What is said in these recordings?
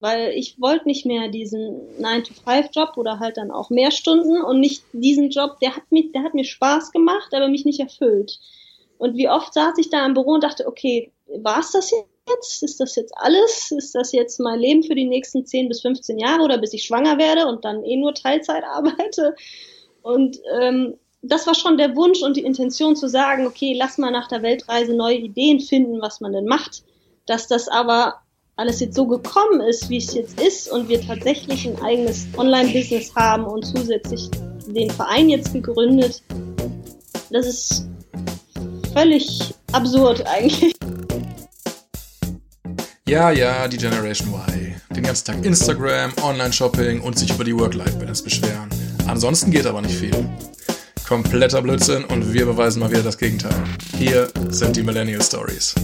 weil ich wollte nicht mehr diesen 9-to-5-Job oder halt dann auch mehr Stunden und nicht diesen Job, der hat, mich, der hat mir Spaß gemacht, aber mich nicht erfüllt. Und wie oft saß ich da im Büro und dachte, okay, war es das jetzt? Ist das jetzt alles? Ist das jetzt mein Leben für die nächsten 10 bis 15 Jahre oder bis ich schwanger werde und dann eh nur Teilzeit arbeite? Und ähm, das war schon der Wunsch und die Intention zu sagen, okay, lass mal nach der Weltreise neue Ideen finden, was man denn macht. Dass das aber alles jetzt so gekommen ist, wie es jetzt ist und wir tatsächlich ein eigenes Online-Business haben und zusätzlich den Verein jetzt gegründet, das ist völlig absurd eigentlich. Ja, ja, die Generation Y. Den ganzen Tag Instagram, Online-Shopping und sich über die Work-Life-Balance beschweren. Ansonsten geht aber nicht viel. Kompletter Blödsinn und wir beweisen mal wieder das Gegenteil. Hier sind die Millennial Stories.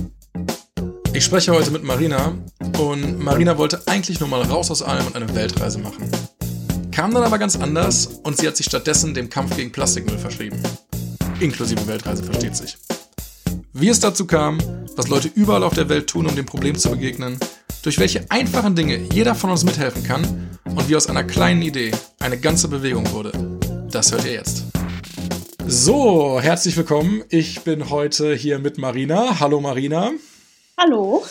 Ich spreche heute mit Marina und Marina wollte eigentlich nur mal raus aus allem und eine Weltreise machen. Kam dann aber ganz anders und sie hat sich stattdessen dem Kampf gegen Plastikmüll verschrieben. Inklusive Weltreise versteht sich. Wie es dazu kam, was Leute überall auf der Welt tun, um dem Problem zu begegnen, durch welche einfachen Dinge jeder von uns mithelfen kann und wie aus einer kleinen Idee eine ganze Bewegung wurde, das hört ihr jetzt. So, herzlich willkommen. Ich bin heute hier mit Marina. Hallo Marina. Hallo.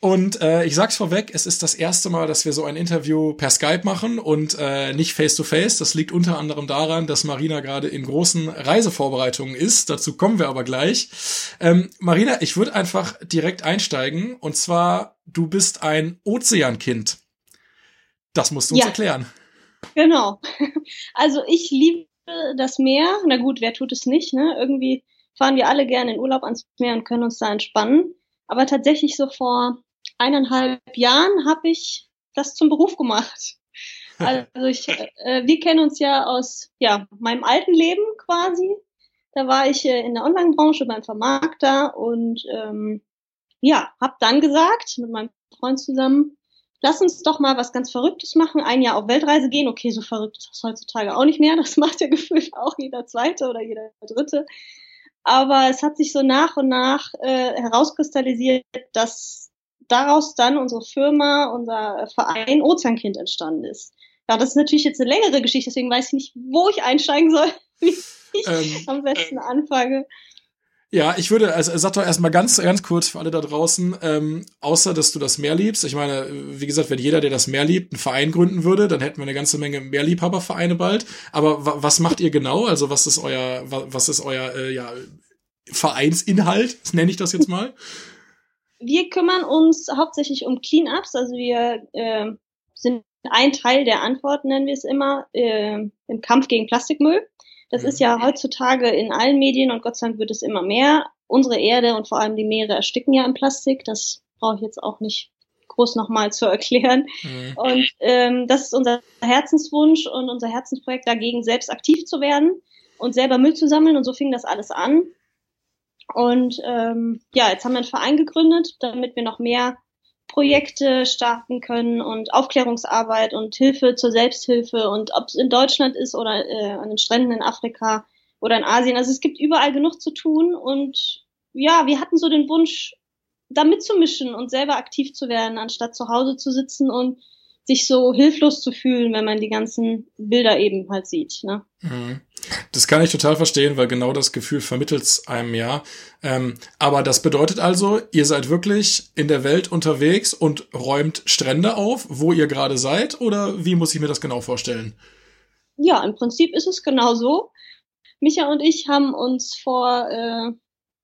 Und äh, ich sag's vorweg, es ist das erste Mal, dass wir so ein Interview per Skype machen und äh, nicht face to face. Das liegt unter anderem daran, dass Marina gerade in großen Reisevorbereitungen ist. Dazu kommen wir aber gleich. Ähm, Marina, ich würde einfach direkt einsteigen. Und zwar, du bist ein Ozeankind. Das musst du uns ja. erklären. Genau. Also ich liebe das Meer. Na gut, wer tut es nicht? Ne? Irgendwie fahren wir alle gerne in Urlaub ans Meer und können uns da entspannen. Aber tatsächlich so vor eineinhalb Jahren habe ich das zum Beruf gemacht. Also ich, äh, wir kennen uns ja aus ja meinem alten Leben quasi. Da war ich äh, in der Online-Branche beim Vermarkter und ähm, ja, habe dann gesagt mit meinem Freund zusammen, lass uns doch mal was ganz Verrücktes machen, ein Jahr auf Weltreise gehen. Okay, so verrückt ist das heutzutage auch nicht mehr. Das macht ja gefühlt auch jeder Zweite oder jeder Dritte. Aber es hat sich so nach und nach äh, herauskristallisiert, dass daraus dann unsere Firma, unser Verein Ozeankind entstanden ist. Ja, das ist natürlich jetzt eine längere Geschichte, deswegen weiß ich nicht, wo ich einsteigen soll, wie ich ähm, am besten anfange. Ja, ich würde, also sag doch erstmal ganz, ganz kurz für alle da draußen, ähm, außer dass du das Meer liebst. Ich meine, wie gesagt, wenn jeder, der das Meer liebt, einen Verein gründen würde, dann hätten wir eine ganze Menge Meerliebhabervereine bald. Aber was macht ihr genau? Also was ist euer, was ist euer, äh, ja, Vereinsinhalt? Nenne ich das jetzt mal. Wir kümmern uns hauptsächlich um Cleanups, also wir äh, sind ein Teil der Antwort, nennen wir es immer, äh, im Kampf gegen Plastikmüll. Das ist ja heutzutage in allen Medien und Gott sei Dank wird es immer mehr. Unsere Erde und vor allem die Meere ersticken ja im Plastik. Das brauche ich jetzt auch nicht groß nochmal zu erklären. Mhm. Und ähm, das ist unser Herzenswunsch und unser Herzensprojekt dagegen, selbst aktiv zu werden und selber Müll zu sammeln. Und so fing das alles an. Und ähm, ja, jetzt haben wir einen Verein gegründet, damit wir noch mehr Projekte starten können und Aufklärungsarbeit und Hilfe zur Selbsthilfe und ob es in Deutschland ist oder äh, an den Stränden in Afrika oder in Asien. Also es gibt überall genug zu tun und ja, wir hatten so den Wunsch, da mitzumischen und selber aktiv zu werden, anstatt zu Hause zu sitzen und sich so hilflos zu fühlen, wenn man die ganzen Bilder eben halt sieht. Ne? Mhm. Das kann ich total verstehen, weil genau das Gefühl vermittelt einem ja. Ähm, aber das bedeutet also, ihr seid wirklich in der Welt unterwegs und räumt Strände auf, wo ihr gerade seid, oder wie muss ich mir das genau vorstellen? Ja, im Prinzip ist es genau so. Micha und ich haben uns vor äh,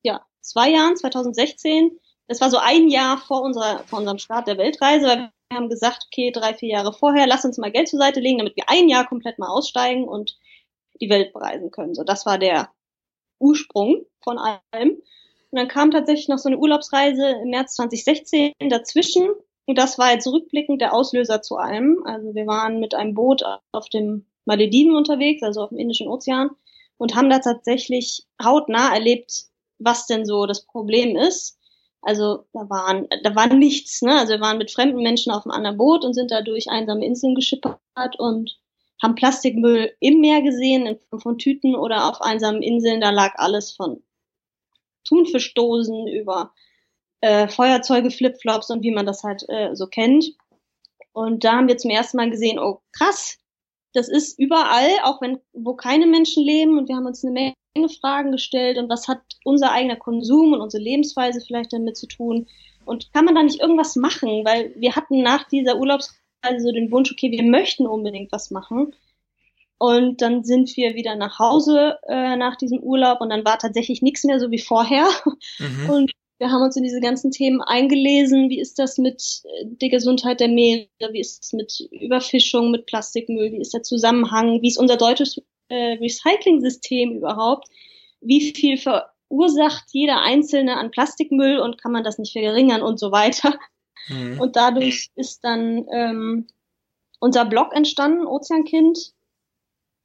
ja, zwei Jahren, 2016, das war so ein Jahr vor, unserer, vor unserem Start der Weltreise, weil wir haben gesagt, okay, drei, vier Jahre vorher, lass uns mal Geld zur Seite legen, damit wir ein Jahr komplett mal aussteigen und die Welt bereisen können. So, das war der Ursprung von allem. Und dann kam tatsächlich noch so eine Urlaubsreise im März 2016 dazwischen. Und das war jetzt rückblickend der Auslöser zu allem. Also wir waren mit einem Boot auf dem Malediven unterwegs, also auf dem Indischen Ozean, und haben da tatsächlich hautnah erlebt, was denn so das Problem ist. Also da waren, da war nichts, ne? Also wir waren mit fremden Menschen auf einem anderen Boot und sind da durch einsame Inseln geschippert und haben Plastikmüll im Meer gesehen, in Form von Tüten oder auf einsamen Inseln. Da lag alles von Thunfischdosen über äh, Feuerzeuge, Flipflops und wie man das halt äh, so kennt. Und da haben wir zum ersten Mal gesehen, oh krass, das ist überall, auch wenn wo keine Menschen leben. Und wir haben uns eine Menge Fragen gestellt und was hat unser eigener Konsum und unsere Lebensweise vielleicht damit zu tun? Und kann man da nicht irgendwas machen? Weil wir hatten nach dieser Urlaubsreise so den Wunsch, okay, wir möchten unbedingt was machen. Und dann sind wir wieder nach Hause äh, nach diesem Urlaub und dann war tatsächlich nichts mehr so wie vorher. Mhm. Und wir haben uns in diese ganzen Themen eingelesen. Wie ist das mit äh, der Gesundheit der Meere? Wie ist es mit Überfischung, mit Plastikmüll? Wie ist der Zusammenhang? Wie ist unser deutsches äh, Recycling-System überhaupt? Wie viel verursacht jeder Einzelne an Plastikmüll und kann man das nicht verringern und so weiter? Mhm. Und dadurch ist dann ähm, unser Blog entstanden, Ozeankind.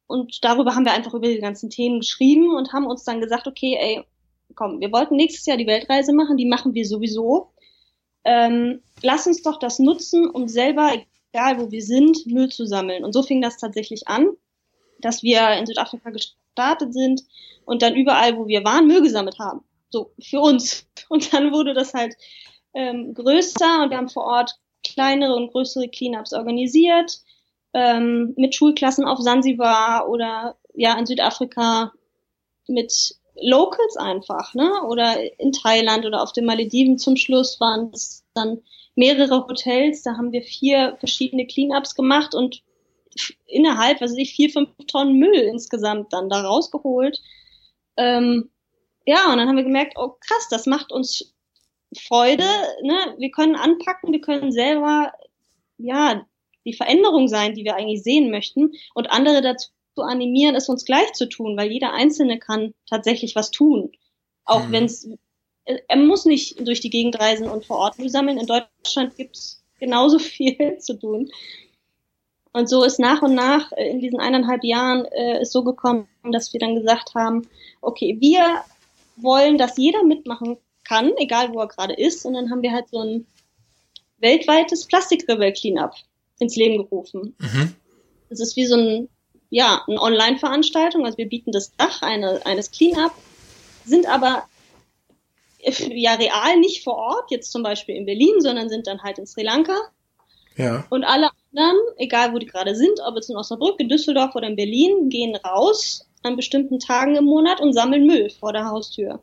Und darüber haben wir einfach über die ganzen Themen geschrieben und haben uns dann gesagt, okay, ey, komm, wir wollten nächstes Jahr die Weltreise machen, die machen wir sowieso. Ähm, lass uns doch das nutzen, um selber, egal wo wir sind, Müll zu sammeln. Und so fing das tatsächlich an, dass wir in Südafrika gestartet sind und dann überall, wo wir waren, Müll gesammelt haben. So, für uns. Und dann wurde das halt ähm, größer und wir haben vor Ort kleinere und größere Cleanups organisiert, ähm, mit Schulklassen auf Sansibar oder ja in Südafrika mit Locals einfach, ne? Oder in Thailand oder auf den Malediven zum Schluss waren es dann mehrere Hotels. Da haben wir vier verschiedene Cleanups gemacht und innerhalb, was weiß ich, vier, fünf Tonnen Müll insgesamt dann da rausgeholt. Ähm, ja, und dann haben wir gemerkt, oh krass, das macht uns Freude. Ne? Wir können anpacken, wir können selber ja die Veränderung sein, die wir eigentlich sehen möchten und andere dazu zu animieren, es uns gleich zu tun, weil jeder Einzelne kann tatsächlich was tun. Auch mhm. wenn es, er muss nicht durch die Gegend reisen und vor Ort Müll sammeln. In Deutschland gibt es genauso viel zu tun. Und so ist nach und nach äh, in diesen eineinhalb Jahren äh, ist so gekommen, dass wir dann gesagt haben, okay, wir wollen, dass jeder mitmachen kann, egal wo er gerade ist. Und dann haben wir halt so ein weltweites Plastikrebell-Cleanup ins Leben gerufen. Mhm. Das ist wie so ein ja, eine Online-Veranstaltung. Also wir bieten das Dach eine, eines Clean-Up, sind aber ja real nicht vor Ort, jetzt zum Beispiel in Berlin, sondern sind dann halt in Sri Lanka. Ja. Und alle anderen, egal wo die gerade sind, ob jetzt in Osnabrück, in Düsseldorf oder in Berlin, gehen raus an bestimmten Tagen im Monat und sammeln Müll vor der Haustür.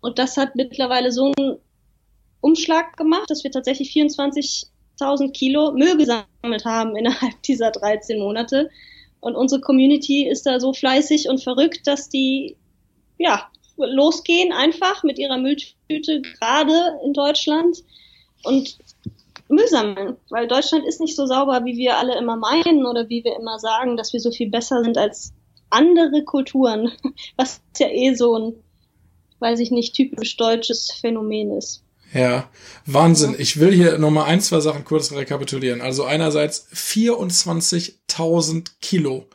Und das hat mittlerweile so einen Umschlag gemacht, dass wir tatsächlich 24.000 Kilo Müll gesammelt haben innerhalb dieser 13 Monate. Und unsere Community ist da so fleißig und verrückt, dass die, ja, losgehen einfach mit ihrer Mülltüte, gerade in Deutschland und Müll sammeln. Weil Deutschland ist nicht so sauber, wie wir alle immer meinen oder wie wir immer sagen, dass wir so viel besser sind als andere Kulturen. Was ja eh so ein, weiß ich nicht, typisch deutsches Phänomen ist. Ja, Wahnsinn. Ich will hier nochmal ein, zwei Sachen kurz rekapitulieren. Also einerseits 24.000 Kilo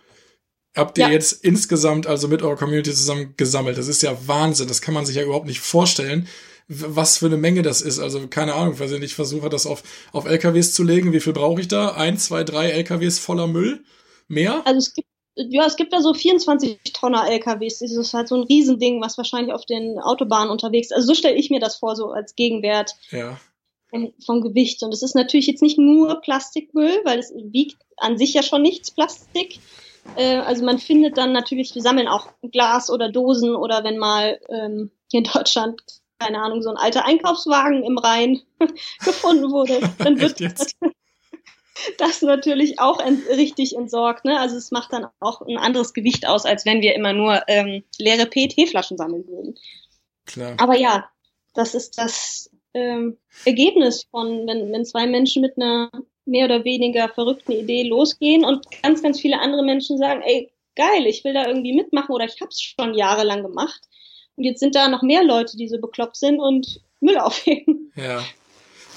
habt ihr ja. jetzt insgesamt, also mit eurer Community zusammen gesammelt. Das ist ja Wahnsinn. Das kann man sich ja überhaupt nicht vorstellen, was für eine Menge das ist. Also keine Ahnung, weil ich versuche das auf, auf LKWs zu legen. Wie viel brauche ich da? Ein, zwei, drei LKWs voller Müll? Mehr? Also es gibt ja, es gibt da so 24 Tonner LKWs. Das ist halt so ein Riesending, was wahrscheinlich auf den Autobahnen unterwegs ist. Also so stelle ich mir das vor, so als Gegenwert ja. vom, vom Gewicht. Und es ist natürlich jetzt nicht nur Plastikmüll, weil es wiegt an sich ja schon nichts Plastik. Äh, also man findet dann natürlich, wir sammeln auch Glas oder Dosen oder wenn mal ähm, hier in Deutschland keine Ahnung, so ein alter Einkaufswagen im Rhein gefunden wurde, dann wird das natürlich auch ent richtig entsorgt. Ne? Also es macht dann auch ein anderes Gewicht aus, als wenn wir immer nur ähm, leere PET-Flaschen sammeln würden. Klar. Aber ja, das ist das ähm, Ergebnis von, wenn, wenn zwei Menschen mit einer mehr oder weniger verrückten Idee losgehen und ganz, ganz viele andere Menschen sagen, ey, geil, ich will da irgendwie mitmachen oder ich habe es schon jahrelang gemacht. Und jetzt sind da noch mehr Leute, die so bekloppt sind und Müll aufheben. Ja.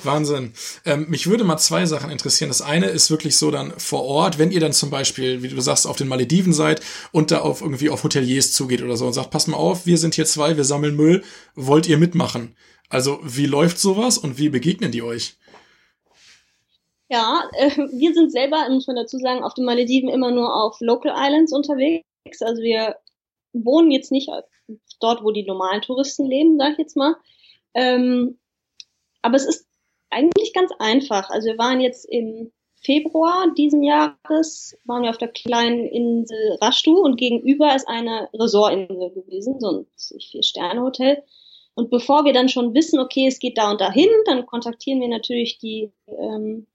Wahnsinn. Ähm, mich würde mal zwei Sachen interessieren. Das eine ist wirklich so dann vor Ort, wenn ihr dann zum Beispiel, wie du sagst, auf den Malediven seid und da auf irgendwie auf Hoteliers zugeht oder so und sagt, pass mal auf, wir sind hier zwei, wir sammeln Müll, wollt ihr mitmachen? Also wie läuft sowas und wie begegnen die euch? Ja, äh, wir sind selber, muss man dazu sagen, auf den Malediven immer nur auf Local Islands unterwegs. Also wir wohnen jetzt nicht dort, wo die normalen Touristen leben, sag ich jetzt mal. Ähm, aber es ist eigentlich ganz einfach. Also wir waren jetzt im Februar diesen Jahres waren wir auf der kleinen Insel Rashtu und gegenüber ist eine Resortinsel gewesen, so ein Vier-Sterne-Hotel. Und bevor wir dann schon wissen, okay, es geht da und dahin, dann kontaktieren wir natürlich die ähm,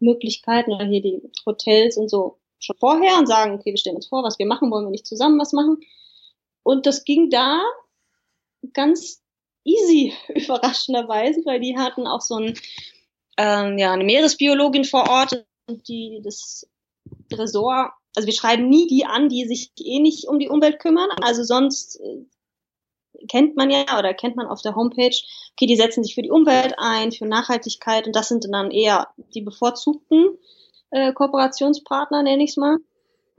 Möglichkeiten oder hier die Hotels und so schon vorher und sagen, okay, wir stellen uns vor, was wir machen, wollen wir nicht zusammen was machen. Und das ging da ganz easy, überraschenderweise, weil die hatten auch so ein, ähm, ja, eine Meeresbiologin vor Ort, die das Resort, also wir schreiben nie die an, die sich eh nicht um die Umwelt kümmern. Also sonst äh, kennt man ja oder kennt man auf der Homepage, okay, die setzen sich für die Umwelt ein, für Nachhaltigkeit und das sind dann eher die bevorzugten äh, Kooperationspartner, nenne ich es mal.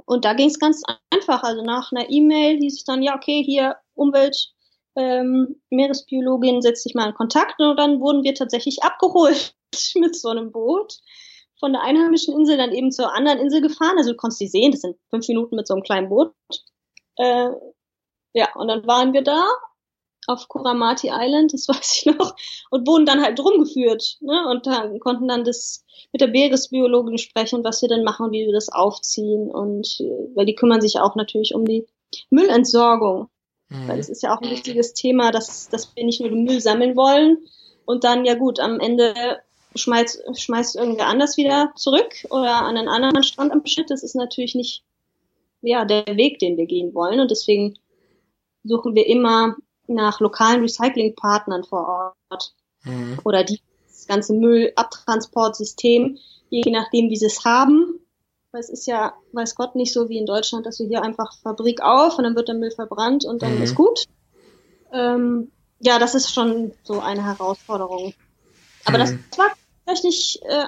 Und da ging es ganz einfach. Also nach einer E-Mail hieß es dann, ja, okay, hier Umwelt, ähm, Meeresbiologin setzt sich mal in Kontakt und dann wurden wir tatsächlich abgeholt mit so einem Boot von der einheimischen Insel dann eben zur anderen Insel gefahren. Also du konntest die sehen, das sind fünf Minuten mit so einem kleinen Boot. Äh, ja, und dann waren wir da auf Kuramati Island, das weiß ich noch, und wurden dann halt rumgeführt. Ne? Und dann konnten dann das mit der Meeresbiologin sprechen, was wir dann machen, wie wir das aufziehen. Und weil die kümmern sich auch natürlich um die Müllentsorgung. Mhm. Weil es ist ja auch ein wichtiges Thema, dass, dass wir nicht nur den Müll sammeln wollen und dann, ja gut, am Ende schmeißt, schmeißt irgendwer anders wieder zurück oder an einen anderen Strand am Schnitt. Das ist natürlich nicht ja, der Weg, den wir gehen wollen. Und deswegen suchen wir immer nach lokalen Recyclingpartnern vor Ort mhm. oder die das ganze Müllabtransportsystem, je nachdem, wie sie es haben. Weil es ist ja, weiß Gott, nicht so wie in Deutschland, dass du hier einfach Fabrik auf und dann wird der Müll verbrannt und dann mhm. ist gut. Ähm, ja, das ist schon so eine Herausforderung. Aber mhm. das war tatsächlich äh,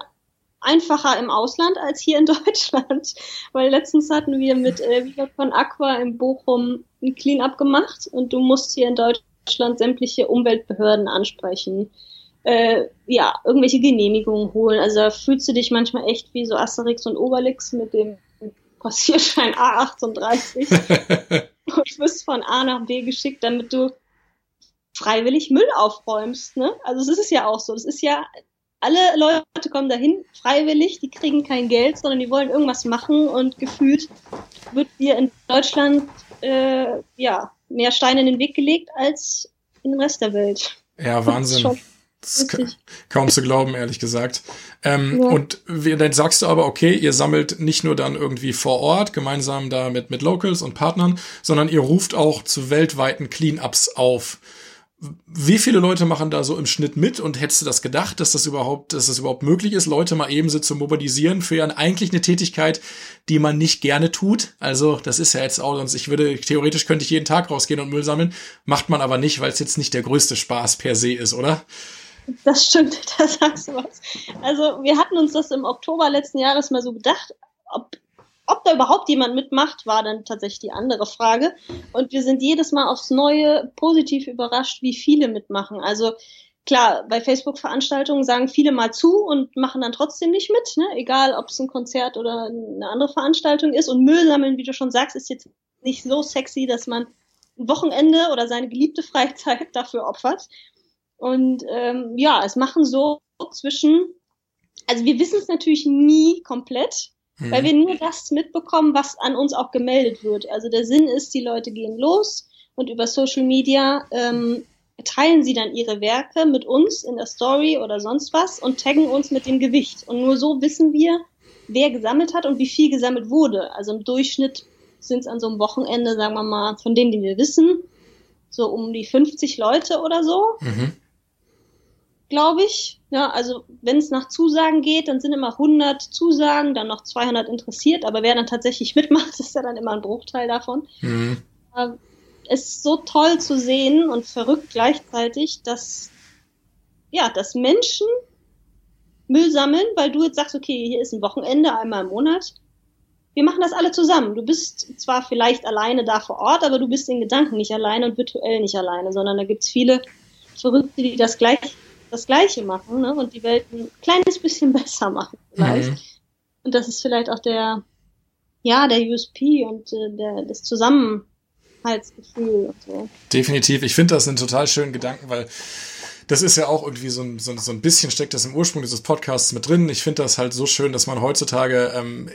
einfacher im Ausland als hier in Deutschland, weil letztens hatten wir mit äh, Viva von Aqua in Bochum ein Clean-up gemacht und du musst hier in Deutschland sämtliche Umweltbehörden ansprechen. Äh, ja, irgendwelche Genehmigungen holen. Also da fühlst du dich manchmal echt wie so Asterix und Obelix mit dem Passierschein A38 und wirst von A nach B geschickt, damit du freiwillig Müll aufräumst. Ne? Also es ist ja auch so. Das ist ja alle Leute kommen dahin freiwillig, die kriegen kein Geld, sondern die wollen irgendwas machen und gefühlt wird dir in Deutschland äh, ja mehr Steine in den Weg gelegt als in den Rest der Welt. Ja, Wahnsinn. Das ist kaum zu glauben, ehrlich gesagt. Ähm, ja. Und dann sagst du aber, okay, ihr sammelt nicht nur dann irgendwie vor Ort, gemeinsam da mit, mit Locals und Partnern, sondern ihr ruft auch zu weltweiten Cleanups auf. Wie viele Leute machen da so im Schnitt mit und hättest du das gedacht, dass das überhaupt, dass das überhaupt möglich ist, Leute mal eben so zu mobilisieren für ja eigentlich eine Tätigkeit, die man nicht gerne tut? Also, das ist ja jetzt auch, sonst ich würde, theoretisch könnte ich jeden Tag rausgehen und Müll sammeln, macht man aber nicht, weil es jetzt nicht der größte Spaß per se ist, oder? Das stimmt, da sagst du was. Also, wir hatten uns das im Oktober letzten Jahres mal so gedacht, ob ob da überhaupt jemand mitmacht, war dann tatsächlich die andere Frage. Und wir sind jedes Mal aufs Neue positiv überrascht, wie viele mitmachen. Also klar, bei Facebook-Veranstaltungen sagen viele mal zu und machen dann trotzdem nicht mit, ne? egal ob es ein Konzert oder eine andere Veranstaltung ist. Und Müll sammeln, wie du schon sagst, ist jetzt nicht so sexy, dass man ein Wochenende oder seine geliebte Freizeit dafür opfert. Und ähm, ja, es machen so zwischen, also wir wissen es natürlich nie komplett, Mhm. Weil wir nur das mitbekommen, was an uns auch gemeldet wird. Also der Sinn ist, die Leute gehen los und über Social Media ähm, teilen sie dann ihre Werke mit uns in der Story oder sonst was und taggen uns mit dem Gewicht. Und nur so wissen wir, wer gesammelt hat und wie viel gesammelt wurde. Also im Durchschnitt sind es an so einem Wochenende, sagen wir mal, von denen, die wir wissen, so um die 50 Leute oder so. Mhm glaube ich. Ja, also wenn es nach Zusagen geht, dann sind immer 100 Zusagen, dann noch 200 interessiert, aber wer dann tatsächlich mitmacht, ist ja dann immer ein Bruchteil davon. Mhm. Äh, es ist so toll zu sehen und verrückt gleichzeitig, dass ja, dass Menschen Müll sammeln, weil du jetzt sagst, okay, hier ist ein Wochenende einmal im Monat. Wir machen das alle zusammen. Du bist zwar vielleicht alleine da vor Ort, aber du bist in Gedanken nicht alleine und virtuell nicht alleine, sondern da gibt's viele Verrückte, die das gleich das Gleiche machen ne? und die Welt ein kleines bisschen besser machen vielleicht. Mhm. Und das ist vielleicht auch der, ja, der USP und äh, der, das Zusammenhaltsgefühl und so. Definitiv. Ich finde das einen total schönen Gedanken, weil das ist ja auch irgendwie so ein, so, so ein bisschen steckt das im Ursprung dieses Podcasts mit drin. Ich finde das halt so schön, dass man heutzutage ähm,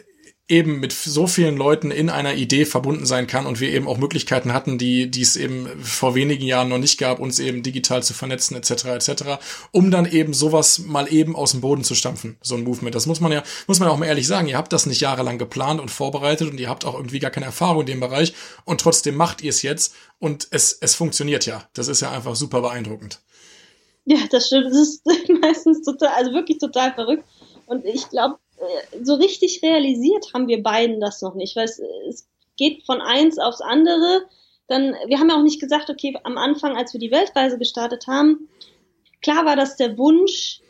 eben mit so vielen Leuten in einer Idee verbunden sein kann und wir eben auch Möglichkeiten hatten, die, die es eben vor wenigen Jahren noch nicht gab, uns eben digital zu vernetzen etc. etc. Um dann eben sowas mal eben aus dem Boden zu stampfen, so ein Movement. Das muss man ja muss man auch mal ehrlich sagen. Ihr habt das nicht jahrelang geplant und vorbereitet und ihr habt auch irgendwie gar keine Erfahrung in dem Bereich und trotzdem macht ihr es jetzt und es es funktioniert ja. Das ist ja einfach super beeindruckend. Ja, das stimmt. Das ist meistens total, also wirklich total verrückt. Und ich glaube, so richtig realisiert haben wir beiden das noch nicht, weil es, es geht von eins aufs andere. Dann, wir haben ja auch nicht gesagt, okay, am Anfang, als wir die Weltreise gestartet haben, klar war das der Wunsch,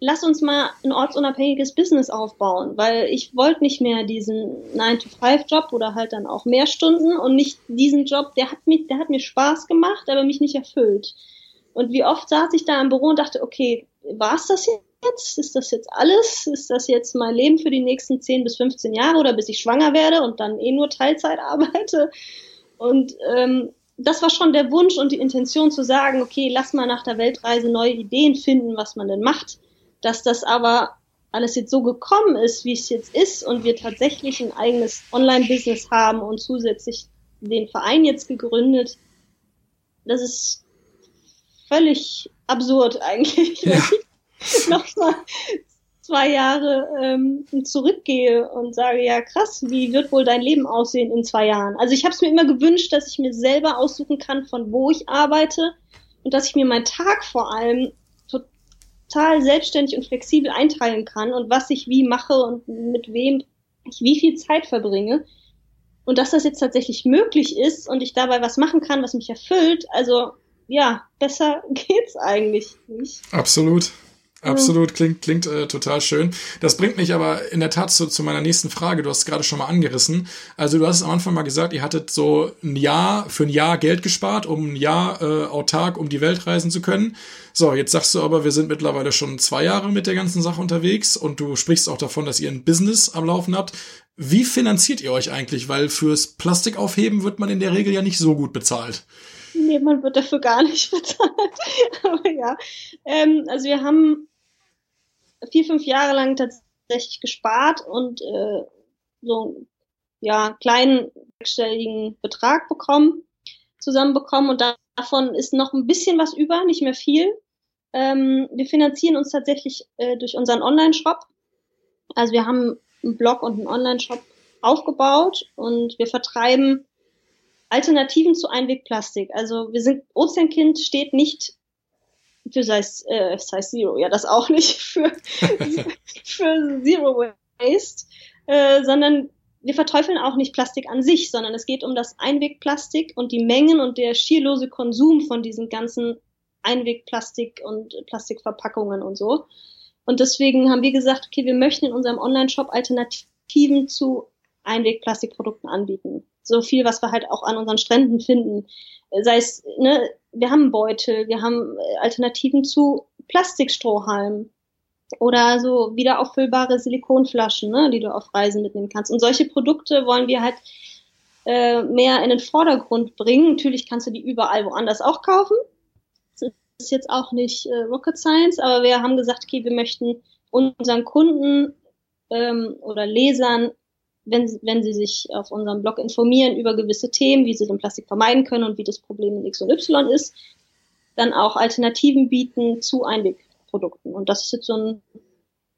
lass uns mal ein ortsunabhängiges Business aufbauen, weil ich wollte nicht mehr diesen 9-to-5-Job oder halt dann auch mehr Stunden und nicht diesen Job, der hat, mich, der hat mir Spaß gemacht, aber mich nicht erfüllt. Und wie oft saß ich da im Büro und dachte, okay, war es das jetzt? Ist das jetzt alles? Ist das jetzt mein Leben für die nächsten 10 bis 15 Jahre oder bis ich schwanger werde und dann eh nur Teilzeit arbeite? Und ähm, das war schon der Wunsch und die Intention zu sagen, okay, lass mal nach der Weltreise neue Ideen finden, was man denn macht. Dass das aber alles jetzt so gekommen ist, wie es jetzt ist und wir tatsächlich ein eigenes Online-Business haben und zusätzlich den Verein jetzt gegründet, das ist völlig absurd eigentlich. Ja. noch mal zwei Jahre ähm, zurückgehe und sage, ja krass, wie wird wohl dein Leben aussehen in zwei Jahren? Also ich habe es mir immer gewünscht, dass ich mir selber aussuchen kann, von wo ich arbeite und dass ich mir meinen Tag vor allem total selbstständig und flexibel einteilen kann und was ich wie mache und mit wem ich wie viel Zeit verbringe. Und dass das jetzt tatsächlich möglich ist und ich dabei was machen kann, was mich erfüllt, also ja, besser geht's eigentlich nicht. Absolut. Absolut, klingt, klingt äh, total schön. Das bringt mich aber in der Tat zu, zu meiner nächsten Frage. Du hast es gerade schon mal angerissen. Also du hast am Anfang mal gesagt, ihr hattet so ein Jahr, für ein Jahr Geld gespart, um ein Jahr äh, autark um die Welt reisen zu können. So, jetzt sagst du aber, wir sind mittlerweile schon zwei Jahre mit der ganzen Sache unterwegs und du sprichst auch davon, dass ihr ein Business am Laufen habt. Wie finanziert ihr euch eigentlich? Weil fürs Plastikaufheben wird man in der Regel ja nicht so gut bezahlt. Nee, man wird dafür gar nicht bezahlt. Aber ja, ähm, also wir haben vier, fünf Jahre lang tatsächlich gespart und äh, so ja kleinen sechsstelligen Betrag bekommen, zusammenbekommen und davon ist noch ein bisschen was über, nicht mehr viel. Ähm, wir finanzieren uns tatsächlich äh, durch unseren Online-Shop. Also wir haben einen Blog und einen Online-Shop aufgebaut und wir vertreiben Alternativen zu Einwegplastik. Also wir sind, Ozeankind steht nicht für Size, äh, Size Zero, ja das auch nicht, für, für Zero Waste, äh, sondern wir verteufeln auch nicht Plastik an sich, sondern es geht um das Einwegplastik und die Mengen und der schierlose Konsum von diesen ganzen Einwegplastik und Plastikverpackungen und so. Und deswegen haben wir gesagt, okay, wir möchten in unserem Online-Shop Alternativen zu Einwegplastikprodukten anbieten. So viel, was wir halt auch an unseren Stränden finden. Sei es, ne, wir haben Beutel, wir haben äh, Alternativen zu Plastikstrohhalmen oder so wieder auffüllbare Silikonflaschen, ne, die du auf Reisen mitnehmen kannst. Und solche Produkte wollen wir halt äh, mehr in den Vordergrund bringen. Natürlich kannst du die überall woanders auch kaufen. Das ist jetzt auch nicht äh, Rocket Science, aber wir haben gesagt, okay, wir möchten unseren Kunden ähm, oder Lesern wenn, wenn sie sich auf unserem Blog informieren über gewisse Themen, wie sie den Plastik vermeiden können und wie das Problem in X und Y ist, dann auch Alternativen bieten zu Einwegprodukten. Und das ist jetzt so ein,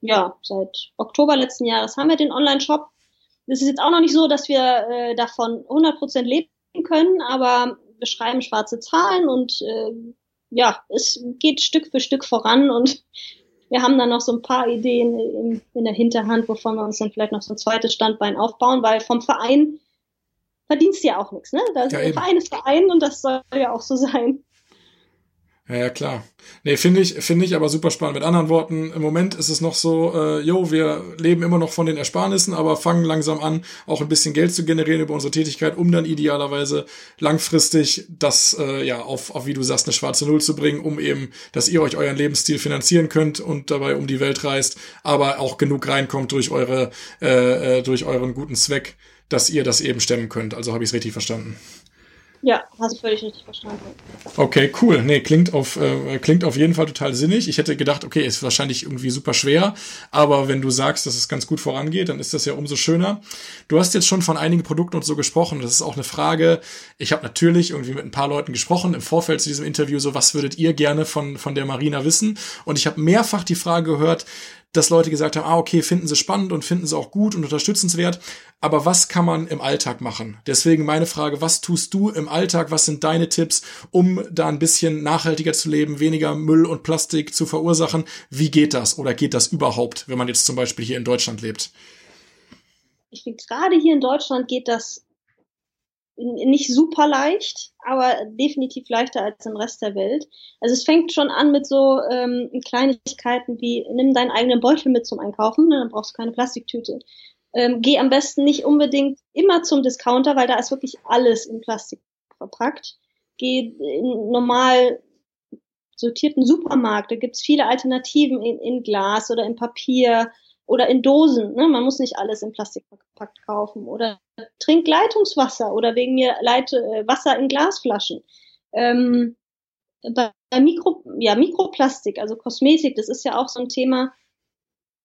ja, seit Oktober letzten Jahres haben wir den Online-Shop. Es ist jetzt auch noch nicht so, dass wir äh, davon 100% leben können, aber wir schreiben schwarze Zahlen und äh, ja, es geht Stück für Stück voran und wir haben dann noch so ein paar Ideen in, in der Hinterhand, wovon wir uns dann vielleicht noch so ein zweites Standbein aufbauen, weil vom Verein verdienst du ja auch nichts, ne? Das ja, Verein ist Verein und das soll ja auch so sein. Ja, ja, klar. Nee, finde ich, finde ich aber super spannend. Mit anderen Worten, im Moment ist es noch so, äh, jo, wir leben immer noch von den Ersparnissen, aber fangen langsam an, auch ein bisschen Geld zu generieren über unsere Tätigkeit, um dann idealerweise langfristig das, äh, ja, auf, auf, wie du sagst, eine schwarze Null zu bringen, um eben, dass ihr euch euren Lebensstil finanzieren könnt und dabei um die Welt reist, aber auch genug reinkommt durch eure, äh, äh durch euren guten Zweck, dass ihr das eben stemmen könnt. Also habe ich es richtig verstanden. Ja, hast du völlig richtig verstanden. Okay, cool. Nee, klingt auf, äh, klingt auf jeden Fall total sinnig. Ich hätte gedacht, okay, ist wahrscheinlich irgendwie super schwer, aber wenn du sagst, dass es ganz gut vorangeht, dann ist das ja umso schöner. Du hast jetzt schon von einigen Produkten und so gesprochen. Das ist auch eine Frage. Ich habe natürlich irgendwie mit ein paar Leuten gesprochen im Vorfeld zu diesem Interview, so was würdet ihr gerne von, von der Marina wissen? Und ich habe mehrfach die Frage gehört, dass Leute gesagt haben, ah, okay, finden sie spannend und finden sie auch gut und unterstützenswert. Aber was kann man im Alltag machen? Deswegen meine Frage, was tust du im Alltag? Was sind deine Tipps, um da ein bisschen nachhaltiger zu leben, weniger Müll und Plastik zu verursachen? Wie geht das? Oder geht das überhaupt, wenn man jetzt zum Beispiel hier in Deutschland lebt? Ich finde, gerade hier in Deutschland geht das nicht super leicht, aber definitiv leichter als im Rest der Welt. Also es fängt schon an mit so ähm, Kleinigkeiten wie nimm deinen eigenen Beutel mit zum Einkaufen, ne, dann brauchst du keine Plastiktüte. Ähm, geh am besten nicht unbedingt immer zum Discounter, weil da ist wirklich alles in Plastik verpackt. Geh in normal sortierten Supermarkt, da gibt's viele Alternativen in, in Glas oder in Papier oder in Dosen. Ne? Man muss nicht alles in Plastik verpackt kaufen. Oder trink Leitungswasser oder wegen mir leite äh, Wasser in Glasflaschen. Ähm, bei Mikro, ja, Mikroplastik, also Kosmetik, das ist ja auch so ein Thema,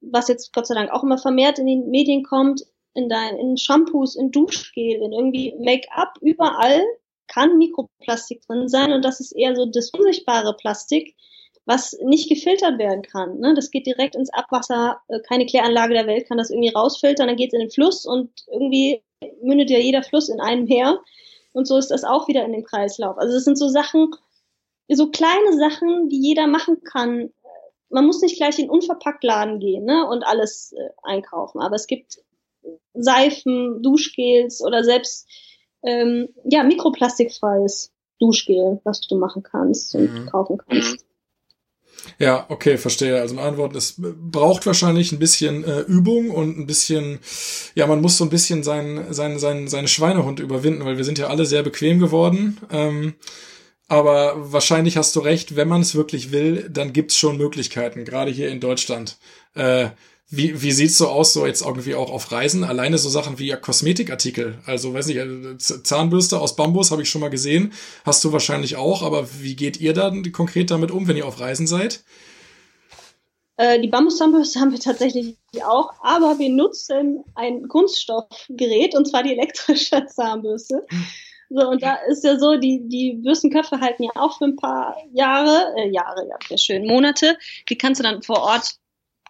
was jetzt Gott sei Dank auch immer vermehrt in den Medien kommt, in dein, in Shampoos, in Duschgel, in irgendwie Make-up, überall kann Mikroplastik drin sein und das ist eher so das unsichtbare Plastik, was nicht gefiltert werden kann. Ne? Das geht direkt ins Abwasser, äh, keine Kläranlage der Welt kann das irgendwie rausfiltern, dann geht es in den Fluss und irgendwie mündet ja jeder Fluss in einem Meer. Und so ist das auch wieder in dem Kreislauf. Also das sind so Sachen, so kleine Sachen, die jeder machen kann. Man muss nicht gleich in den Unverpacktladen gehen ne, und alles äh, einkaufen. Aber es gibt Seifen, Duschgels oder selbst ähm, ja mikroplastikfreies Duschgel, was du machen kannst und mhm. kaufen kannst. Ja, okay, verstehe. Also eine Antwort, es braucht wahrscheinlich ein bisschen äh, Übung und ein bisschen, ja, man muss so ein bisschen seinen, seinen, seinen, seinen Schweinehund überwinden, weil wir sind ja alle sehr bequem geworden. Ähm, aber wahrscheinlich hast du recht, wenn man es wirklich will, dann gibt's schon Möglichkeiten, gerade hier in Deutschland. Äh, wie, wie sieht's so aus, so jetzt irgendwie auch auf Reisen? Alleine so Sachen wie Kosmetikartikel. Also, weiß nicht, äh, Zahnbürste aus Bambus habe ich schon mal gesehen. Hast du wahrscheinlich auch, aber wie geht ihr dann konkret damit um, wenn ihr auf Reisen seid? Äh, die Bambuszahnbürste haben wir tatsächlich auch, aber wir nutzen ein Kunststoffgerät und zwar die elektrische Zahnbürste. So, und da ist ja so, die, die Bürstenköpfe halten ja auch für ein paar Jahre, äh, Jahre, ja, sehr schön, Monate. Die kannst du dann vor Ort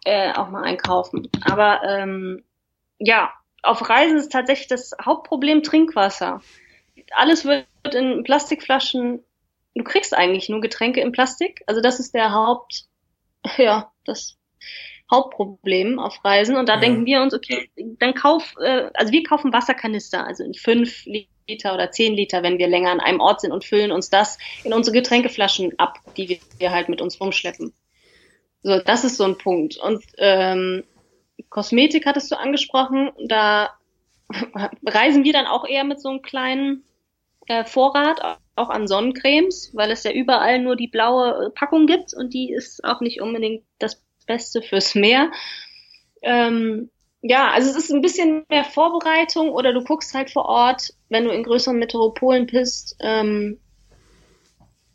äh, auch mal einkaufen. Aber ähm, ja, auf Reisen ist tatsächlich das Hauptproblem Trinkwasser. Alles wird in Plastikflaschen. Du kriegst eigentlich nur Getränke in Plastik. Also das ist der Haupt, ja, das Hauptproblem auf Reisen. Und da ja. denken wir uns, okay, dann kauf, äh, also wir kaufen Wasserkanister, also in fünf Liter oder zehn Liter, wenn wir länger an einem Ort sind und füllen uns das in unsere Getränkeflaschen ab, die wir halt mit uns rumschleppen. So, das ist so ein Punkt. Und ähm, Kosmetik hattest du angesprochen, da reisen wir dann auch eher mit so einem kleinen äh, Vorrat, auch an Sonnencremes, weil es ja überall nur die blaue Packung gibt und die ist auch nicht unbedingt das Beste fürs Meer. Ähm, ja, also es ist ein bisschen mehr Vorbereitung oder du guckst halt vor Ort, wenn du in größeren Metropolen bist, ähm,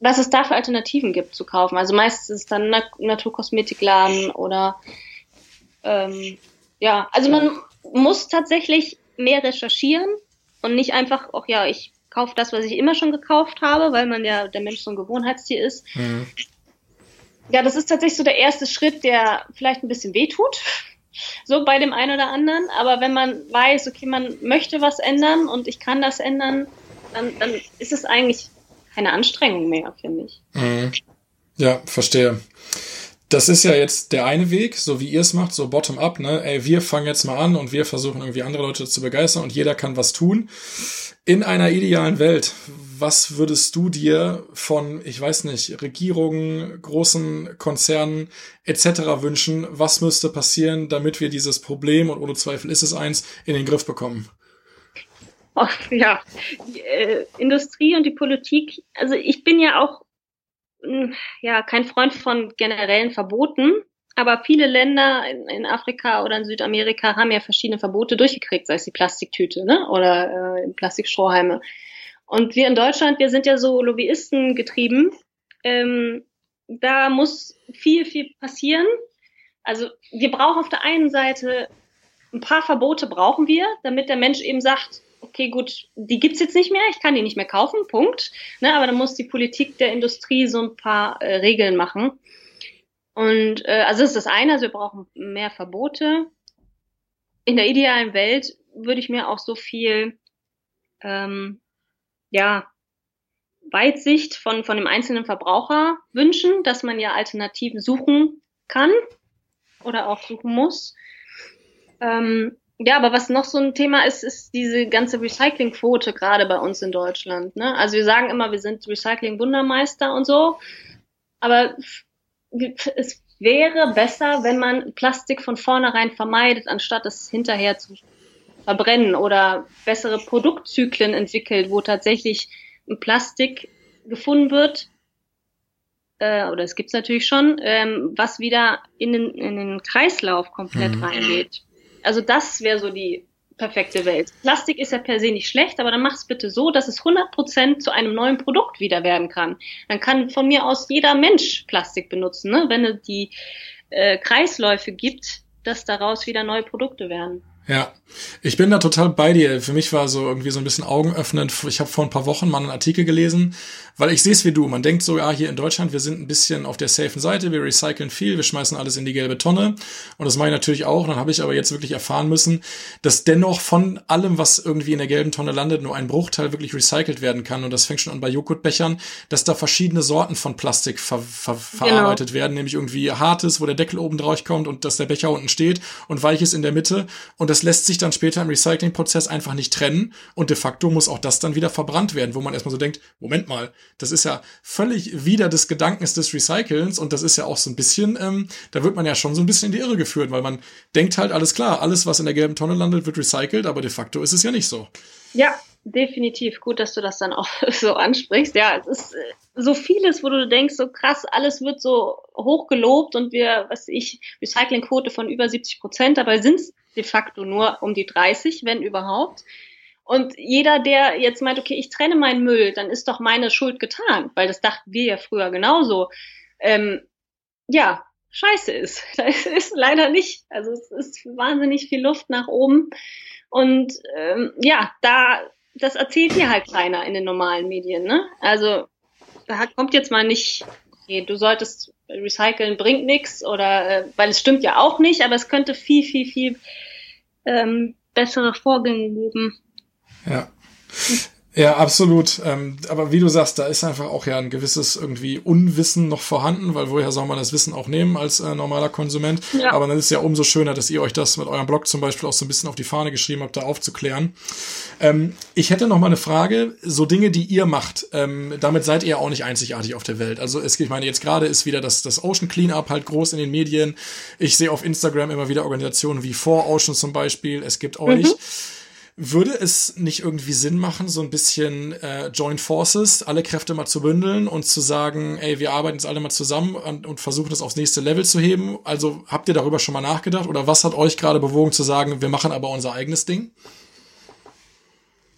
was es da für Alternativen gibt zu kaufen. Also meistens ist es dann Nat Naturkosmetikladen oder ähm, ja, also man muss tatsächlich mehr recherchieren und nicht einfach, ach ja, ich kaufe das, was ich immer schon gekauft habe, weil man ja der Mensch so ein Gewohnheitstier ist. Mhm. Ja, das ist tatsächlich so der erste Schritt, der vielleicht ein bisschen wehtut, so bei dem einen oder anderen. Aber wenn man weiß, okay, man möchte was ändern und ich kann das ändern, dann, dann ist es eigentlich keine Anstrengung mehr, finde ich. Mhm. Ja, verstehe. Das ist ja jetzt der eine Weg, so wie ihr es macht, so bottom-up, ne? Ey, wir fangen jetzt mal an und wir versuchen irgendwie andere Leute zu begeistern und jeder kann was tun. In einer idealen Welt, was würdest du dir von, ich weiß nicht, Regierungen, großen Konzernen etc. wünschen? Was müsste passieren, damit wir dieses Problem, und ohne Zweifel ist es eins, in den Griff bekommen? Ja, die, äh, Industrie und die Politik, also ich bin ja auch hm, ja kein Freund von generellen Verboten, aber viele Länder in, in, Afrika oder in Südamerika haben ja verschiedene Verbote durchgekriegt, sei es die Plastiktüte ne, oder äh, Plastikstrohhalme. Und wir in Deutschland, wir sind ja so Lobbyisten getrieben. Ähm, da muss viel, viel passieren. Also wir brauchen auf der einen Seite ein paar Verbote brauchen wir, damit der Mensch eben sagt, okay, gut, die gibt's jetzt nicht mehr, ich kann die nicht mehr kaufen, Punkt. Ne, aber dann muss die Politik der Industrie so ein paar äh, Regeln machen. Und äh, also das ist das eine, also wir brauchen mehr Verbote. In der idealen Welt würde ich mir auch so viel ähm, ja, Weitsicht von, von dem einzelnen Verbraucher wünschen, dass man ja Alternativen suchen kann oder auch suchen muss. Ähm, ja, aber was noch so ein Thema ist, ist diese ganze Recyclingquote gerade bei uns in Deutschland. Ne? Also wir sagen immer, wir sind Recycling-Wundermeister und so, aber es wäre besser, wenn man Plastik von vornherein vermeidet, anstatt es hinterher zu verbrennen oder bessere Produktzyklen entwickelt, wo tatsächlich ein Plastik gefunden wird, äh, oder es gibt's natürlich schon, ähm, was wieder in den, in den Kreislauf komplett mhm. reingeht. Also das wäre so die perfekte Welt. Plastik ist ja per se nicht schlecht, aber dann mach es bitte so, dass es 100% zu einem neuen Produkt wieder werden kann. Dann kann von mir aus jeder Mensch Plastik benutzen, ne? wenn es die äh, Kreisläufe gibt, dass daraus wieder neue Produkte werden. Ja, ich bin da total bei dir. Für mich war so irgendwie so ein bisschen augenöffnend. Ich habe vor ein paar Wochen mal einen Artikel gelesen, weil ich sehe es wie du. Man denkt so, ja, hier in Deutschland, wir sind ein bisschen auf der safen Seite, wir recyceln viel, wir schmeißen alles in die gelbe Tonne. Und das mache ich natürlich auch. Dann habe ich aber jetzt wirklich erfahren müssen, dass dennoch von allem, was irgendwie in der gelben Tonne landet, nur ein Bruchteil wirklich recycelt werden kann. Und das fängt schon an bei Joghurtbechern, dass da verschiedene Sorten von Plastik ver ver genau. verarbeitet werden, nämlich irgendwie hartes, wo der Deckel oben drauf kommt und dass der Becher unten steht und weiches in der Mitte. Und das lässt sich dann später im Recyclingprozess einfach nicht trennen und de facto muss auch das dann wieder verbrannt werden, wo man erstmal so denkt, Moment mal, das ist ja völlig wieder des Gedankens des Recycelns und das ist ja auch so ein bisschen, ähm, da wird man ja schon so ein bisschen in die Irre geführt, weil man denkt halt, alles klar, alles, was in der gelben Tonne landet, wird recycelt, aber de facto ist es ja nicht so. Ja, definitiv. Gut, dass du das dann auch so ansprichst. Ja, es ist äh, so vieles, wo du denkst, so krass, alles wird so hoch gelobt und wir, was ich, Recyclingquote von über 70 Prozent, dabei sind es de facto nur um die 30, wenn überhaupt. Und jeder, der jetzt meint, okay, ich trenne meinen Müll, dann ist doch meine Schuld getan, weil das dachten wir ja früher genauso. Ähm, ja, scheiße ist. Das ist leider nicht. Also es ist wahnsinnig viel Luft nach oben. Und ähm, ja, da, das erzählt hier halt keiner in den normalen Medien. Ne? Also da kommt jetzt mal nicht, okay, du solltest recyceln, bringt nichts oder äh, weil es stimmt ja auch nicht, aber es könnte viel, viel, viel ähm, bessere Vorgänge geben. Ja. Ja, absolut. Ähm, aber wie du sagst, da ist einfach auch ja ein gewisses irgendwie Unwissen noch vorhanden, weil woher soll man das Wissen auch nehmen als äh, normaler Konsument? Ja. Aber dann ist es ja umso schöner, dass ihr euch das mit eurem Blog zum Beispiel auch so ein bisschen auf die Fahne geschrieben habt, da aufzuklären. Ähm, ich hätte noch mal eine Frage. So Dinge, die ihr macht, ähm, damit seid ihr auch nicht einzigartig auf der Welt. Also es, ich meine, jetzt gerade ist wieder das, das Ocean Cleanup halt groß in den Medien. Ich sehe auf Instagram immer wieder Organisationen wie 4Ocean zum Beispiel. Es gibt euch. Mhm. Würde es nicht irgendwie Sinn machen, so ein bisschen äh, Joint Forces, alle Kräfte mal zu bündeln und zu sagen, ey, wir arbeiten jetzt alle mal zusammen und, und versuchen das aufs nächste Level zu heben? Also habt ihr darüber schon mal nachgedacht oder was hat euch gerade bewogen zu sagen, wir machen aber unser eigenes Ding?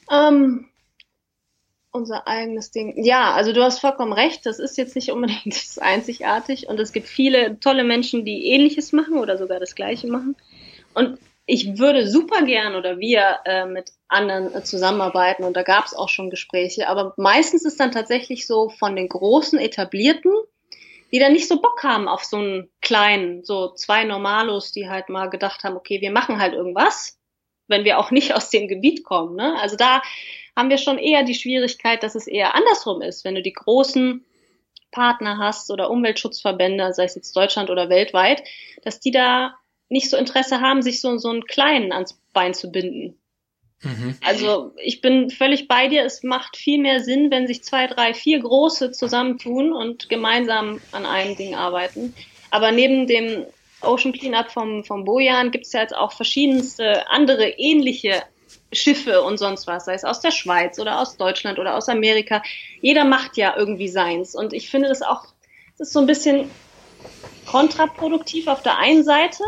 Um, ähm, unser eigenes Ding. Ja, also du hast vollkommen recht. Das ist jetzt nicht unbedingt einzigartig und es gibt viele tolle Menschen, die Ähnliches machen oder sogar das Gleiche machen. Und ich würde super gern oder wir äh, mit anderen äh, zusammenarbeiten und da gab es auch schon Gespräche, aber meistens ist dann tatsächlich so von den großen etablierten, die dann nicht so Bock haben auf so einen kleinen, so zwei Normalos, die halt mal gedacht haben, okay, wir machen halt irgendwas, wenn wir auch nicht aus dem Gebiet kommen. Ne? Also da haben wir schon eher die Schwierigkeit, dass es eher andersrum ist, wenn du die großen Partner hast oder Umweltschutzverbände, sei es jetzt Deutschland oder weltweit, dass die da nicht so Interesse haben, sich so, so einen kleinen ans Bein zu binden. Mhm. Also ich bin völlig bei dir. Es macht viel mehr Sinn, wenn sich zwei, drei, vier große zusammentun und gemeinsam an einem Ding arbeiten. Aber neben dem Ocean Cleanup vom, vom Bojan gibt es ja jetzt auch verschiedenste andere ähnliche Schiffe und sonst was, sei es aus der Schweiz oder aus Deutschland oder aus Amerika. Jeder macht ja irgendwie seins. Und ich finde das auch, das ist so ein bisschen kontraproduktiv auf der einen Seite,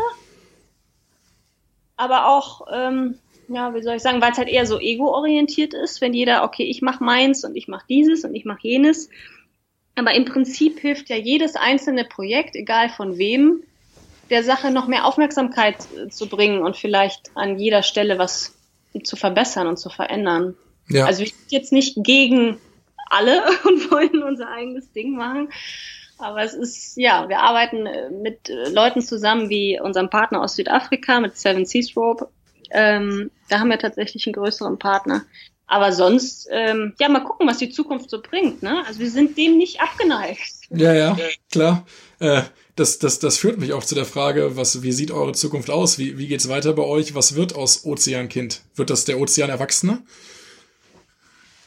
aber auch ähm, ja, wie soll ich sagen, weil es halt eher so ego-orientiert ist, wenn jeder, okay, ich mache meins und ich mache dieses und ich mache jenes. Aber im Prinzip hilft ja jedes einzelne Projekt, egal von wem, der Sache noch mehr Aufmerksamkeit äh, zu bringen und vielleicht an jeder Stelle was zu verbessern und zu verändern. Ja. Also wir sind jetzt nicht gegen alle und wollen unser eigenes Ding machen. Aber es ist, ja, wir arbeiten äh, mit äh, Leuten zusammen wie unserem Partner aus Südafrika, mit Seven Seas Rope. Ähm, da haben wir tatsächlich einen größeren Partner. Aber sonst, ähm, ja, mal gucken, was die Zukunft so bringt. Ne? Also wir sind dem nicht abgeneigt. Ja, ja, klar. Äh, das, das, das führt mich auch zu der Frage, was, wie sieht eure Zukunft aus? Wie, wie geht's weiter bei euch? Was wird aus Ozeankind? Wird das der Ozean Erwachsene?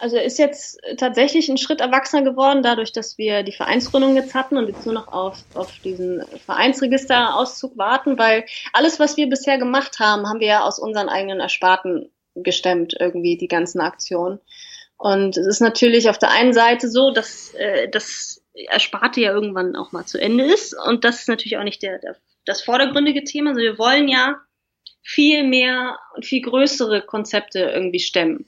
Also er ist jetzt tatsächlich ein Schritt erwachsener geworden, dadurch, dass wir die Vereinsgründung jetzt hatten und jetzt nur noch auf, auf diesen Vereinsregisterauszug warten, weil alles, was wir bisher gemacht haben, haben wir ja aus unseren eigenen Ersparten gestemmt, irgendwie die ganzen Aktionen. Und es ist natürlich auf der einen Seite so, dass äh, das Ersparte ja irgendwann auch mal zu Ende ist. Und das ist natürlich auch nicht der, der, das vordergründige Thema. Also wir wollen ja viel mehr und viel größere Konzepte irgendwie stemmen.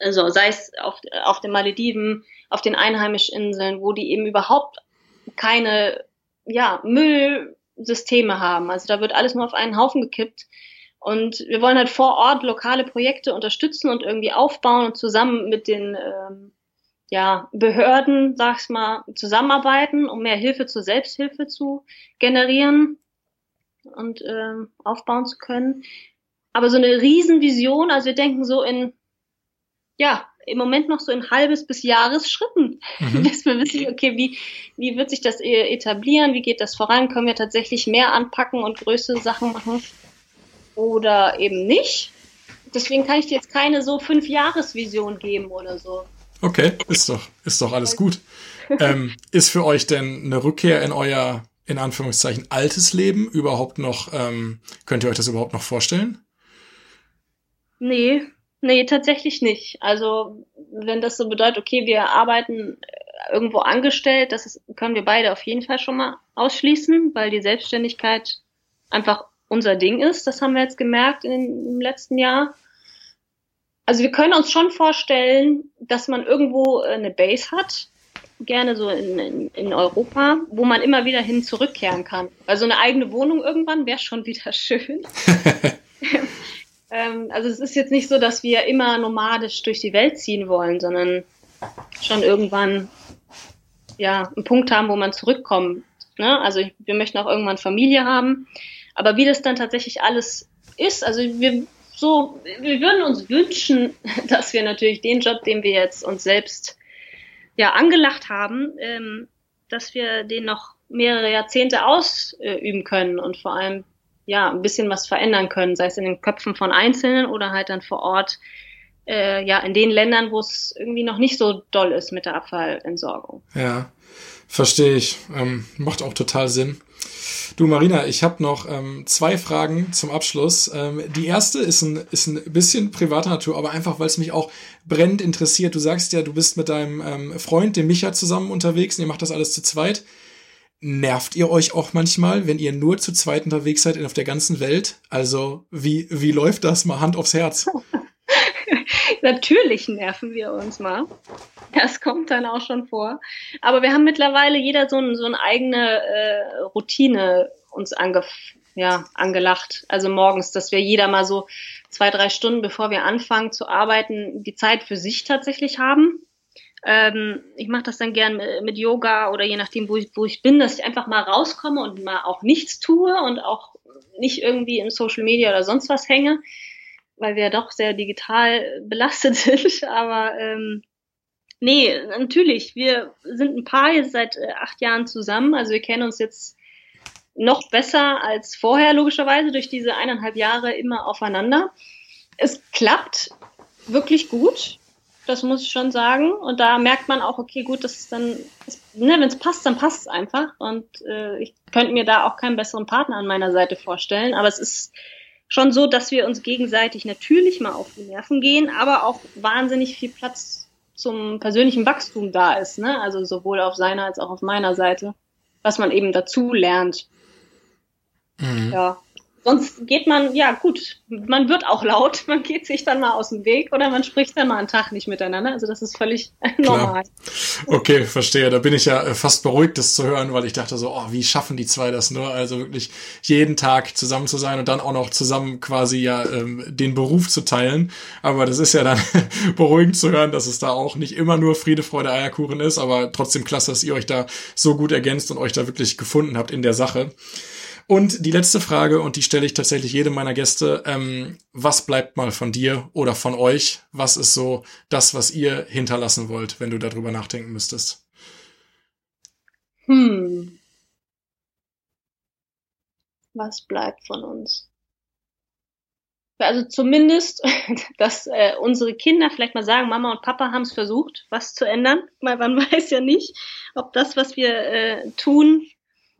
Also sei es auf, auf den Malediven, auf den einheimischen Inseln, wo die eben überhaupt keine ja, Müllsysteme haben. Also da wird alles nur auf einen Haufen gekippt. Und wir wollen halt vor Ort lokale Projekte unterstützen und irgendwie aufbauen und zusammen mit den ähm, ja, Behörden, sag ich mal, zusammenarbeiten, um mehr Hilfe zur Selbsthilfe zu generieren und ähm, aufbauen zu können. Aber so eine Riesenvision, also wir denken so in ja, im Moment noch so in halbes bis Jahresschritten, mhm. bis wir wissen, okay, wie, wie wird sich das e- etablieren, wie geht das voran, können wir tatsächlich mehr anpacken und größere Sachen machen oder eben nicht. Deswegen kann ich dir jetzt keine so fünf Jahresvision geben oder so. Okay, ist doch, ist doch alles gut. ähm, ist für euch denn eine Rückkehr in euer, in Anführungszeichen, altes Leben überhaupt noch, ähm, könnt ihr euch das überhaupt noch vorstellen? Nee, Nee, tatsächlich nicht. Also wenn das so bedeutet, okay, wir arbeiten äh, irgendwo angestellt, das können wir beide auf jeden Fall schon mal ausschließen, weil die Selbstständigkeit einfach unser Ding ist. Das haben wir jetzt gemerkt in, im letzten Jahr. Also wir können uns schon vorstellen, dass man irgendwo äh, eine Base hat, gerne so in, in, in Europa, wo man immer wieder hin zurückkehren kann. Also eine eigene Wohnung irgendwann wäre schon wieder schön. Ähm, also es ist jetzt nicht so, dass wir immer nomadisch durch die Welt ziehen wollen, sondern schon irgendwann ja einen Punkt haben, wo man zurückkommt. Ne? Also wir möchten auch irgendwann Familie haben. Aber wie das dann tatsächlich alles ist, also wir so, wir würden uns wünschen, dass wir natürlich den Job, den wir jetzt uns selbst ja angelacht haben, ähm, dass wir den noch mehrere Jahrzehnte ausüben können und vor allem ja, ein bisschen was verändern können, sei es in den Köpfen von Einzelnen oder halt dann vor Ort, äh, ja, in den Ländern, wo es irgendwie noch nicht so doll ist mit der Abfallentsorgung. Ja, verstehe ich. Ähm, macht auch total Sinn. Du Marina, ich habe noch ähm, zwei Fragen zum Abschluss. Ähm, die erste ist ein, ist ein bisschen privater Natur, aber einfach, weil es mich auch brennend interessiert. Du sagst ja, du bist mit deinem ähm, Freund, dem Micha, zusammen unterwegs und ihr macht das alles zu zweit. Nervt ihr euch auch manchmal, wenn ihr nur zu zweit unterwegs seid auf der ganzen Welt? Also, wie, wie läuft das? Mal Hand aufs Herz. Natürlich nerven wir uns mal. Das kommt dann auch schon vor. Aber wir haben mittlerweile jeder so, ein, so eine eigene äh, Routine uns ange, ja, angelacht. Also morgens, dass wir jeder mal so zwei, drei Stunden, bevor wir anfangen zu arbeiten, die Zeit für sich tatsächlich haben. Ähm, ich mache das dann gern mit Yoga oder je nachdem, wo ich, wo ich bin, dass ich einfach mal rauskomme und mal auch nichts tue und auch nicht irgendwie in Social Media oder sonst was hänge, weil wir ja doch sehr digital belastet sind. Aber ähm, nee, natürlich, wir sind ein Paar jetzt seit äh, acht Jahren zusammen, also wir kennen uns jetzt noch besser als vorher, logischerweise, durch diese eineinhalb Jahre immer aufeinander. Es klappt wirklich gut. Das muss ich schon sagen. Und da merkt man auch, okay, gut, das ist dann, das, ne, wenn es passt, dann passt es einfach. Und äh, ich könnte mir da auch keinen besseren Partner an meiner Seite vorstellen. Aber es ist schon so, dass wir uns gegenseitig natürlich mal auf die Nerven gehen, aber auch wahnsinnig viel Platz zum persönlichen Wachstum da ist. Ne? Also sowohl auf seiner als auch auf meiner Seite, was man eben dazu lernt. Mhm. Ja. Sonst geht man, ja gut, man wird auch laut, man geht sich dann mal aus dem Weg oder man spricht dann mal einen Tag nicht miteinander. Also das ist völlig normal. Okay, verstehe. Da bin ich ja äh, fast beruhigt, das zu hören, weil ich dachte so, oh, wie schaffen die zwei das nur? Also wirklich jeden Tag zusammen zu sein und dann auch noch zusammen quasi ja ähm, den Beruf zu teilen. Aber das ist ja dann beruhigend zu hören, dass es da auch nicht immer nur Friede, Freude, Eierkuchen ist, aber trotzdem klasse, dass ihr euch da so gut ergänzt und euch da wirklich gefunden habt in der Sache. Und die letzte Frage, und die stelle ich tatsächlich jedem meiner Gäste, ähm, was bleibt mal von dir oder von euch? Was ist so das, was ihr hinterlassen wollt, wenn du darüber nachdenken müsstest? Hm. Was bleibt von uns? Also zumindest, dass äh, unsere Kinder vielleicht mal sagen, Mama und Papa haben es versucht, was zu ändern, weil man weiß ja nicht, ob das, was wir äh, tun,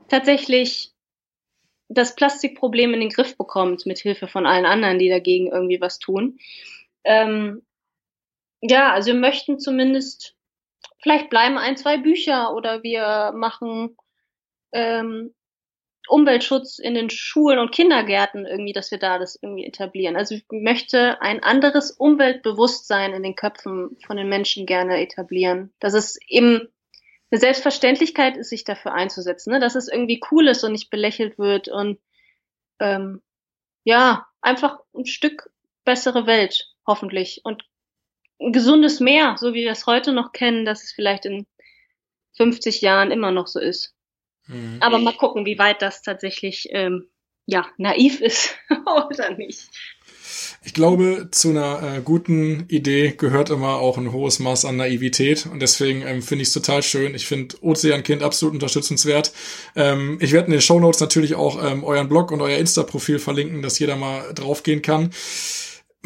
tatsächlich das Plastikproblem in den Griff bekommt, mit Hilfe von allen anderen, die dagegen irgendwie was tun. Ähm, ja, also wir möchten zumindest, vielleicht bleiben ein, zwei Bücher oder wir machen ähm, Umweltschutz in den Schulen und Kindergärten irgendwie, dass wir da das irgendwie etablieren. Also ich möchte ein anderes Umweltbewusstsein in den Köpfen von den Menschen gerne etablieren. Dass es eben eine Selbstverständlichkeit ist, sich dafür einzusetzen, ne? dass es irgendwie cool ist und nicht belächelt wird und ähm, ja, einfach ein Stück bessere Welt, hoffentlich. Und ein gesundes Meer, so wie wir es heute noch kennen, dass es vielleicht in 50 Jahren immer noch so ist. Mhm. Aber mal gucken, wie weit das tatsächlich ähm, ja naiv ist oder nicht. Ich glaube, zu einer äh, guten Idee gehört immer auch ein hohes Maß an Naivität und deswegen ähm, finde ich es total schön. Ich finde Ozeankind absolut unterstützenswert. Ähm, ich werde in den Show Notes natürlich auch ähm, euren Blog und euer Insta-Profil verlinken, dass jeder mal draufgehen kann.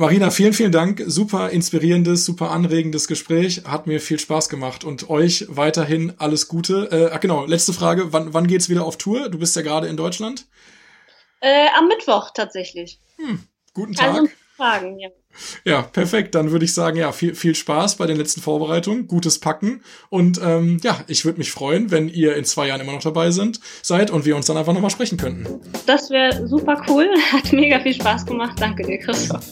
Marina, vielen, vielen Dank. Super inspirierendes, super anregendes Gespräch. Hat mir viel Spaß gemacht und euch weiterhin alles Gute. Äh, ach genau, letzte Frage. Wann, wann geht's wieder auf Tour? Du bist ja gerade in Deutschland. Äh, am Mittwoch tatsächlich. Hm, guten Tag. Also Fragen, ja. Ja, perfekt. Dann würde ich sagen, ja, viel, viel Spaß bei den letzten Vorbereitungen, gutes Packen. Und ähm, ja, ich würde mich freuen, wenn ihr in zwei Jahren immer noch dabei sind, seid und wir uns dann einfach nochmal sprechen könnten. Das wäre super cool. Hat mega viel Spaß gemacht. Danke dir, Christoph.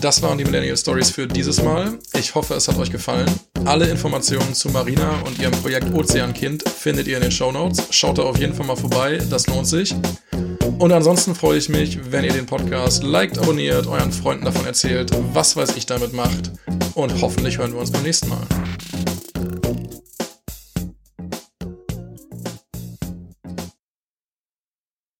Das waren die Millennial Stories für dieses Mal. Ich hoffe, es hat euch gefallen. Alle Informationen zu Marina und ihrem Projekt Ozeankind findet ihr in den Show Notes. Schaut da auf jeden Fall mal vorbei, das lohnt sich. Und ansonsten freue ich mich, wenn ihr den Podcast liked, abonniert, euren Freunden davon erzählt, was weiß ich damit macht. Und hoffentlich hören wir uns beim nächsten Mal.